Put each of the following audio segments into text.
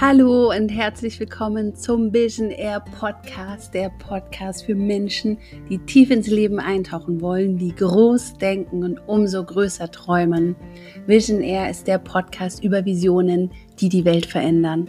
Hallo und herzlich willkommen zum Vision Air Podcast, der Podcast für Menschen, die tief ins Leben eintauchen wollen, die groß denken und umso größer träumen. Vision Air ist der Podcast über Visionen, die die Welt verändern.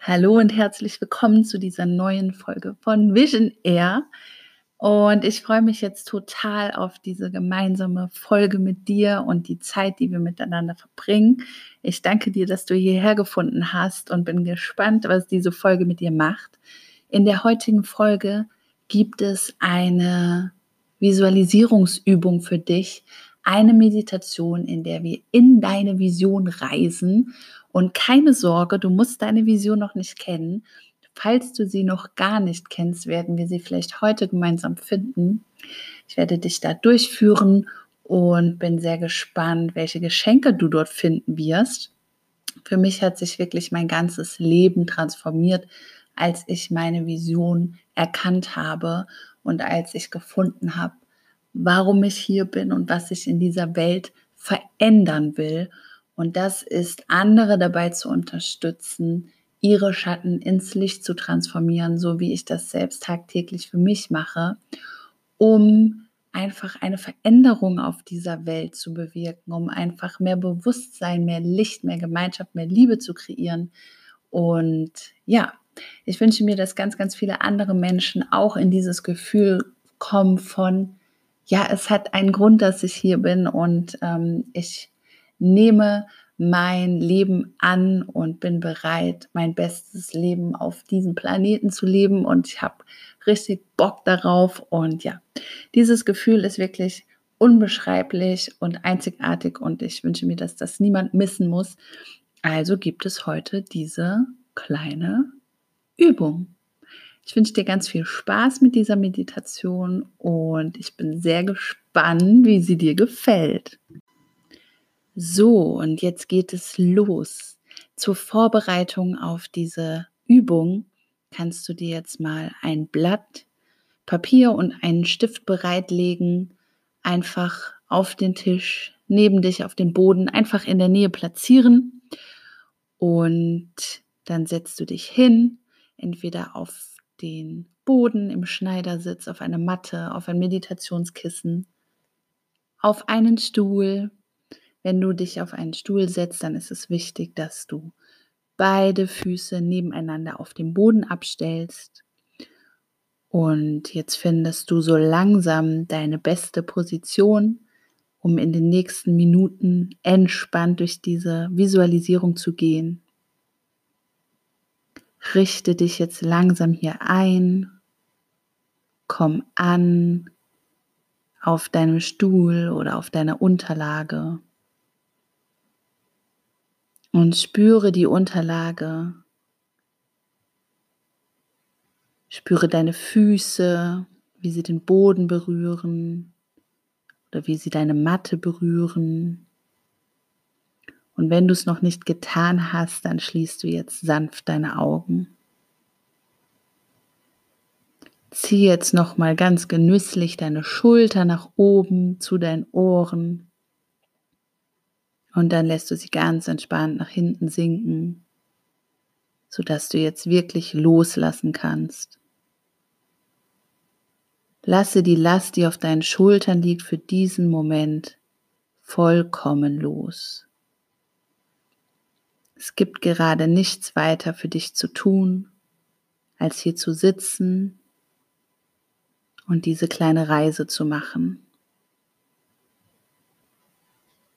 Hallo und herzlich willkommen zu dieser neuen Folge von Vision Air. Und ich freue mich jetzt total auf diese gemeinsame Folge mit dir und die Zeit, die wir miteinander verbringen. Ich danke dir, dass du hierher gefunden hast und bin gespannt, was diese Folge mit dir macht. In der heutigen Folge gibt es eine Visualisierungsübung für dich, eine Meditation, in der wir in deine Vision reisen. Und keine Sorge, du musst deine Vision noch nicht kennen. Falls du sie noch gar nicht kennst, werden wir sie vielleicht heute gemeinsam finden. Ich werde dich da durchführen und bin sehr gespannt, welche Geschenke du dort finden wirst. Für mich hat sich wirklich mein ganzes Leben transformiert, als ich meine Vision erkannt habe und als ich gefunden habe, warum ich hier bin und was ich in dieser Welt verändern will. Und das ist, andere dabei zu unterstützen, ihre Schatten ins Licht zu transformieren, so wie ich das selbst tagtäglich für mich mache, um einfach eine Veränderung auf dieser Welt zu bewirken, um einfach mehr Bewusstsein, mehr Licht, mehr Gemeinschaft, mehr Liebe zu kreieren. Und ja, ich wünsche mir, dass ganz, ganz viele andere Menschen auch in dieses Gefühl kommen von, ja, es hat einen Grund, dass ich hier bin und ähm, ich nehme mein Leben an und bin bereit, mein bestes Leben auf diesem Planeten zu leben und ich habe richtig Bock darauf und ja, dieses Gefühl ist wirklich unbeschreiblich und einzigartig und ich wünsche mir, dass das niemand missen muss. Also gibt es heute diese kleine Übung. Ich wünsche dir ganz viel Spaß mit dieser Meditation und ich bin sehr gespannt, wie sie dir gefällt. So, und jetzt geht es los. Zur Vorbereitung auf diese Übung kannst du dir jetzt mal ein Blatt Papier und einen Stift bereitlegen, einfach auf den Tisch, neben dich auf den Boden, einfach in der Nähe platzieren. Und dann setzt du dich hin, entweder auf den Boden im Schneidersitz, auf eine Matte, auf ein Meditationskissen, auf einen Stuhl wenn du dich auf einen Stuhl setzt, dann ist es wichtig, dass du beide Füße nebeneinander auf dem Boden abstellst. Und jetzt findest du so langsam deine beste Position, um in den nächsten Minuten entspannt durch diese Visualisierung zu gehen. Richte dich jetzt langsam hier ein. Komm an auf deinem Stuhl oder auf deiner Unterlage und spüre die Unterlage. Spüre deine Füße, wie sie den Boden berühren oder wie sie deine Matte berühren. Und wenn du es noch nicht getan hast, dann schließt du jetzt sanft deine Augen. Zieh jetzt noch mal ganz genüsslich deine Schulter nach oben zu deinen Ohren. Und dann lässt du sie ganz entspannt nach hinten sinken, sodass du jetzt wirklich loslassen kannst. Lasse die Last, die auf deinen Schultern liegt, für diesen Moment vollkommen los. Es gibt gerade nichts weiter für dich zu tun, als hier zu sitzen und diese kleine Reise zu machen.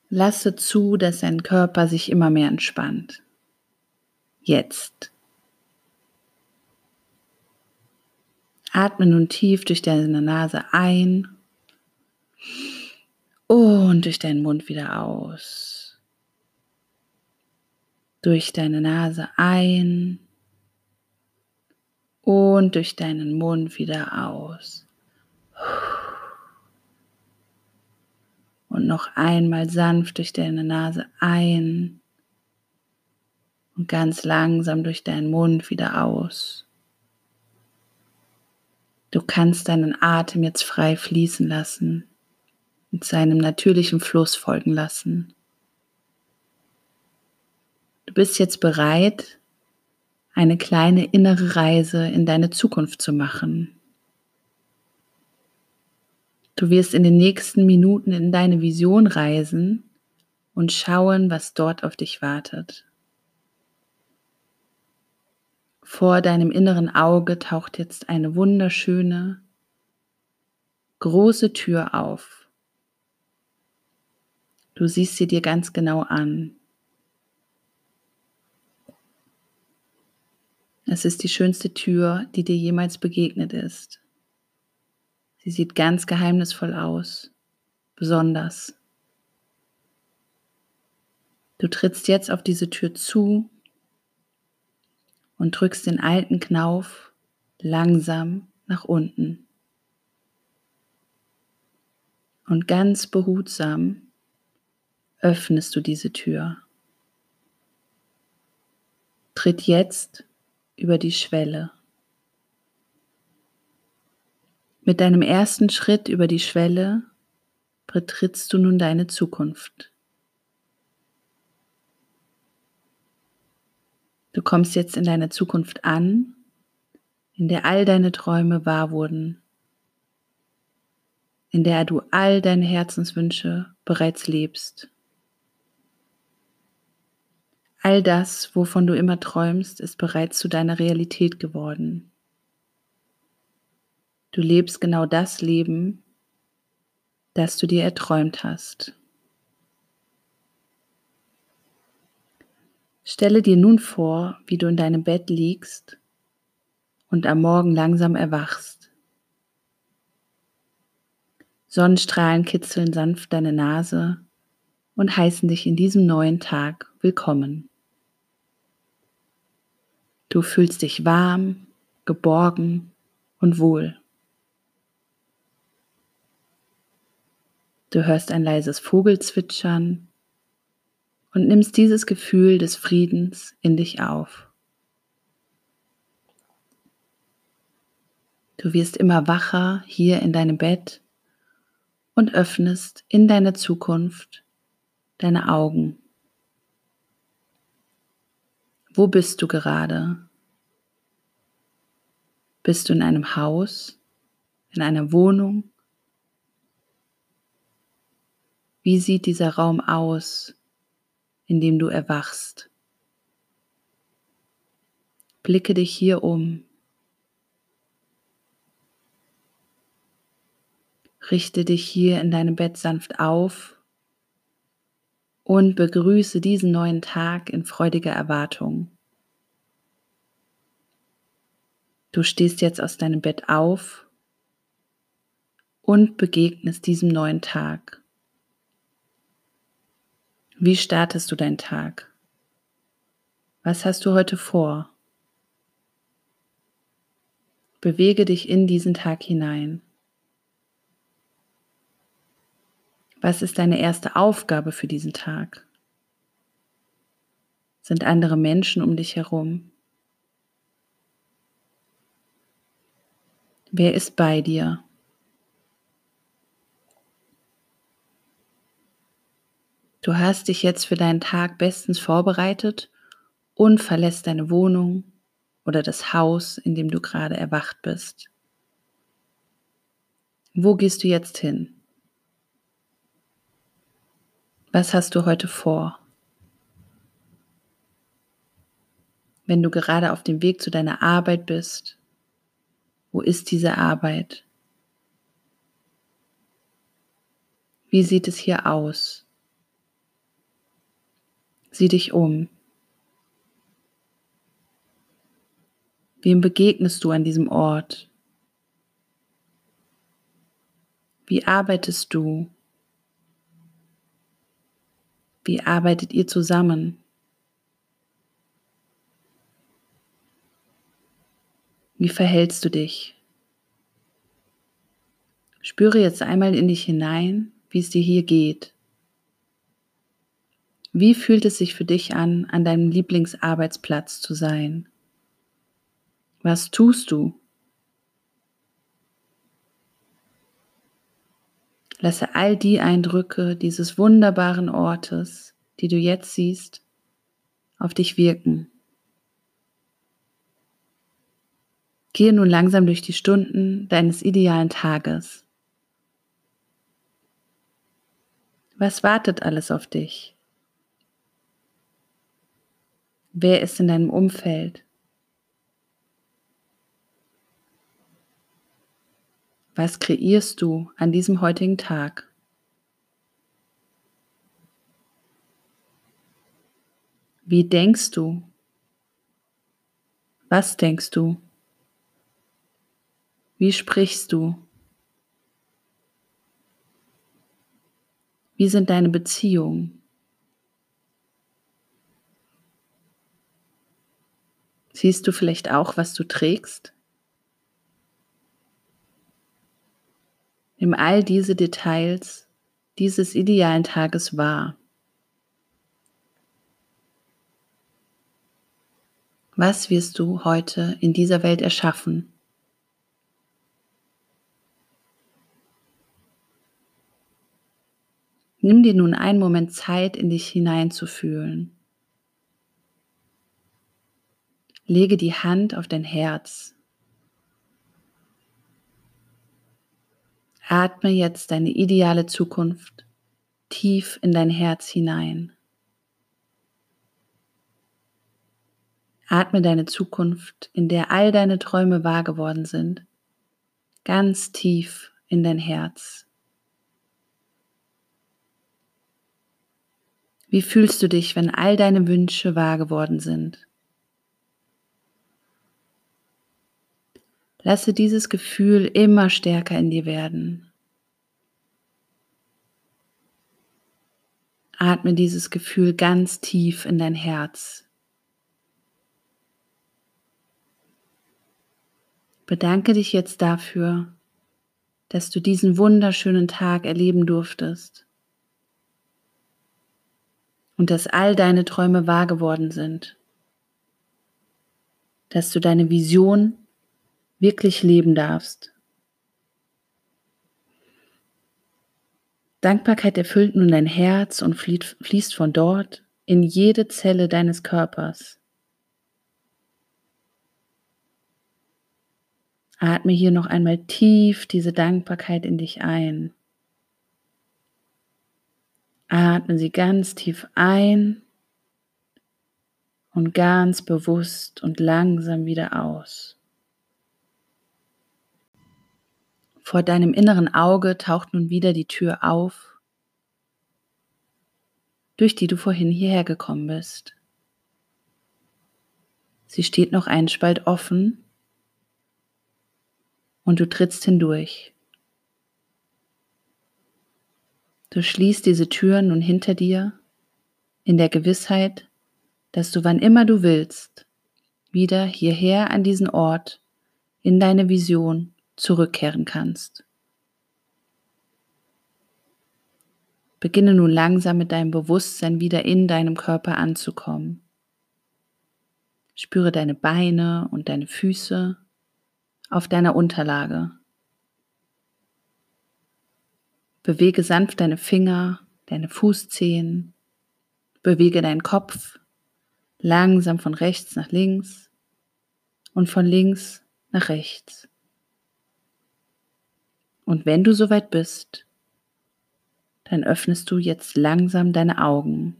Lasse zu, dass dein Körper sich immer mehr entspannt. Jetzt. Atme nun tief durch deine Nase ein und durch deinen Mund wieder aus. Durch deine Nase ein und durch deinen Mund wieder aus. Und noch einmal sanft durch deine Nase ein und ganz langsam durch deinen Mund wieder aus. Du kannst deinen Atem jetzt frei fließen lassen, mit seinem natürlichen Fluss folgen lassen. Du bist jetzt bereit, eine kleine innere Reise in deine Zukunft zu machen. Du wirst in den nächsten Minuten in deine Vision reisen und schauen, was dort auf dich wartet. Vor deinem inneren Auge taucht jetzt eine wunderschöne, große Tür auf. Du siehst sie dir ganz genau an. Es ist die schönste Tür, die dir jemals begegnet ist. Sie sieht ganz geheimnisvoll aus, besonders. Du trittst jetzt auf diese Tür zu und drückst den alten Knauf langsam nach unten. Und ganz behutsam öffnest du diese Tür. Tritt jetzt über die Schwelle. Mit deinem ersten Schritt über die Schwelle betrittst du nun deine Zukunft. Du kommst jetzt in deiner Zukunft an, in der all deine Träume wahr wurden, in der du all deine Herzenswünsche bereits lebst. All das, wovon du immer träumst, ist bereits zu deiner Realität geworden. Du lebst genau das Leben, das du dir erträumt hast. Stelle dir nun vor, wie du in deinem Bett liegst und am Morgen langsam erwachst. Sonnenstrahlen kitzeln sanft deine Nase und heißen dich in diesem neuen Tag willkommen. Du fühlst dich warm, geborgen und wohl. Du hörst ein leises Vogelzwitschern und nimmst dieses Gefühl des Friedens in dich auf. Du wirst immer wacher hier in deinem Bett und öffnest in deine Zukunft deine Augen. Wo bist du gerade? Bist du in einem Haus, in einer Wohnung Wie sieht dieser Raum aus, in dem du erwachst? Blicke dich hier um. Richte dich hier in deinem Bett sanft auf und begrüße diesen neuen Tag in freudiger Erwartung. Du stehst jetzt aus deinem Bett auf und begegnest diesem neuen Tag. Wie startest du deinen Tag? Was hast du heute vor? Bewege dich in diesen Tag hinein. Was ist deine erste Aufgabe für diesen Tag? Sind andere Menschen um dich herum? Wer ist bei dir? Du hast dich jetzt für deinen Tag bestens vorbereitet und verlässt deine Wohnung oder das Haus, in dem du gerade erwacht bist. Wo gehst du jetzt hin? Was hast du heute vor? Wenn du gerade auf dem Weg zu deiner Arbeit bist, wo ist diese Arbeit? Wie sieht es hier aus? Sieh dich um. Wem begegnest du an diesem Ort? Wie arbeitest du? Wie arbeitet ihr zusammen? Wie verhältst du dich? Spüre jetzt einmal in dich hinein, wie es dir hier geht. Wie fühlt es sich für dich an, an deinem Lieblingsarbeitsplatz zu sein? Was tust du? Lasse all die Eindrücke dieses wunderbaren Ortes, die du jetzt siehst, auf dich wirken. Gehe nun langsam durch die Stunden deines idealen Tages. Was wartet alles auf dich? Wer ist in deinem Umfeld? Was kreierst du an diesem heutigen Tag? Wie denkst du? Was denkst du? Wie sprichst du? Wie sind deine Beziehungen? Siehst du vielleicht auch, was du trägst? Nimm all diese Details dieses idealen Tages wahr. Was wirst du heute in dieser Welt erschaffen? Nimm dir nun einen Moment Zeit, in dich hineinzufühlen. Lege die Hand auf dein Herz. Atme jetzt deine ideale Zukunft tief in dein Herz hinein. Atme deine Zukunft, in der all deine Träume wahr geworden sind, ganz tief in dein Herz. Wie fühlst du dich, wenn all deine Wünsche wahr geworden sind? Lasse dieses Gefühl immer stärker in dir werden. Atme dieses Gefühl ganz tief in dein Herz. Bedanke dich jetzt dafür, dass du diesen wunderschönen Tag erleben durftest und dass all deine Träume wahr geworden sind, dass du deine Vision wirklich leben darfst. Dankbarkeit erfüllt nun dein Herz und fließt von dort in jede Zelle deines Körpers. Atme hier noch einmal tief diese Dankbarkeit in dich ein. Atme sie ganz tief ein und ganz bewusst und langsam wieder aus. Vor deinem inneren Auge taucht nun wieder die Tür auf, durch die du vorhin hierher gekommen bist. Sie steht noch einen Spalt offen und du trittst hindurch. Du schließt diese Tür nun hinter dir in der Gewissheit, dass du wann immer du willst, wieder hierher an diesen Ort, in deine Vision zurückkehren kannst. Beginne nun langsam mit deinem Bewusstsein wieder in deinem Körper anzukommen. Spüre deine Beine und deine Füße auf deiner Unterlage. Bewege sanft deine Finger, deine Fußzehen, bewege deinen Kopf langsam von rechts nach links und von links nach rechts. Und wenn du soweit bist, dann öffnest du jetzt langsam deine Augen.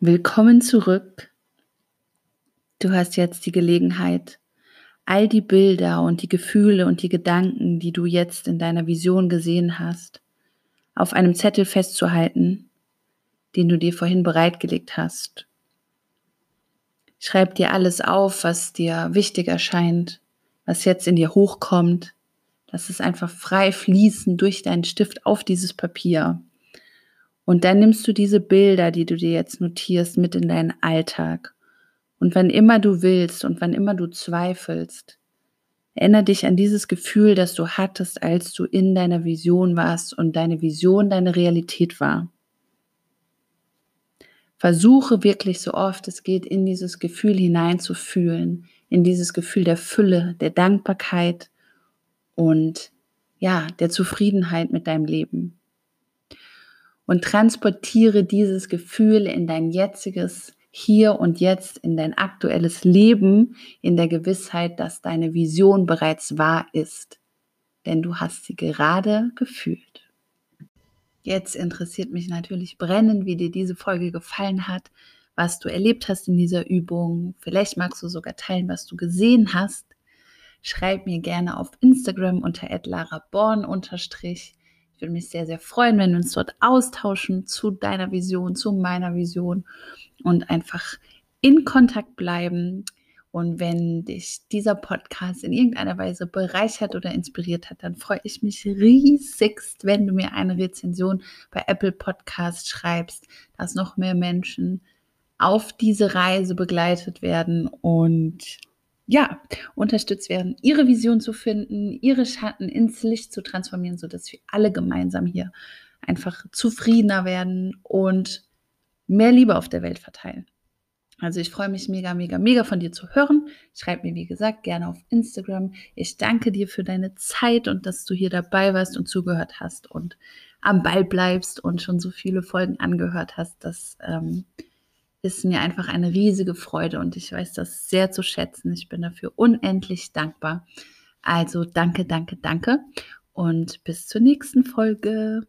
Willkommen zurück Du hast jetzt die Gelegenheit, all die Bilder und die Gefühle und die Gedanken, die du jetzt in deiner Vision gesehen hast, auf einem Zettel festzuhalten, den du dir vorhin bereitgelegt hast. Schreib dir alles auf, was dir wichtig erscheint, was jetzt in dir hochkommt. Lass es einfach frei fließen durch deinen Stift auf dieses Papier. Und dann nimmst du diese Bilder, die du dir jetzt notierst, mit in deinen Alltag und wann immer du willst und wann immer du zweifelst, erinnere dich an dieses Gefühl, das du hattest, als du in deiner Vision warst und deine Vision deine Realität war. Versuche wirklich so oft es geht, in dieses Gefühl hineinzufühlen, in dieses Gefühl der Fülle, der Dankbarkeit und ja, der Zufriedenheit mit deinem Leben. und transportiere dieses Gefühl in dein jetziges Hier und Jetzt, in dein aktuelles Leben, in der Gewissheit, dass deine Vision bereits wahr ist. Denn du hast sie gerade gefühlt. Jetzt interessiert mich natürlich brennend, wie dir diese Folge gefallen hat, was du erlebt hast in dieser Übung. Vielleicht magst du sogar teilen, was du gesehen hast. Schreib mir gerne auf Instagram unter @laraborn Ich würde mich sehr, sehr freuen, wenn wir uns dort austauschen zu deiner Vision, zu meiner Vision und einfach in Kontakt bleiben. Und wenn dich dieser Podcast in irgendeiner Weise bereichert oder inspiriert hat, dann freue ich mich riesigst, wenn du mir eine Rezension bei Apple Podcast schreibst, dass noch mehr Menschen auf diese Reise begleitet werden und ja, unterstützt werden, ihre Vision zu finden, ihre Schatten ins Licht zu transformieren, sodass wir alle gemeinsam hier einfach zufriedener werden und mehr Liebe auf der Welt verteilen. Also ich freue mich mega, mega, mega von dir zu hören. Schreib mir, wie gesagt, gerne auf Instagram. Ich danke dir für deine Zeit und dass du hier dabei warst und zugehört hast und am Ball bleibst und schon so viele Folgen angehört hast. Das ähm, ist mir einfach eine riesige Freude und ich weiß das sehr zu schätzen. Ich bin dafür unendlich dankbar. Also danke, danke, danke und bis zur nächsten Folge.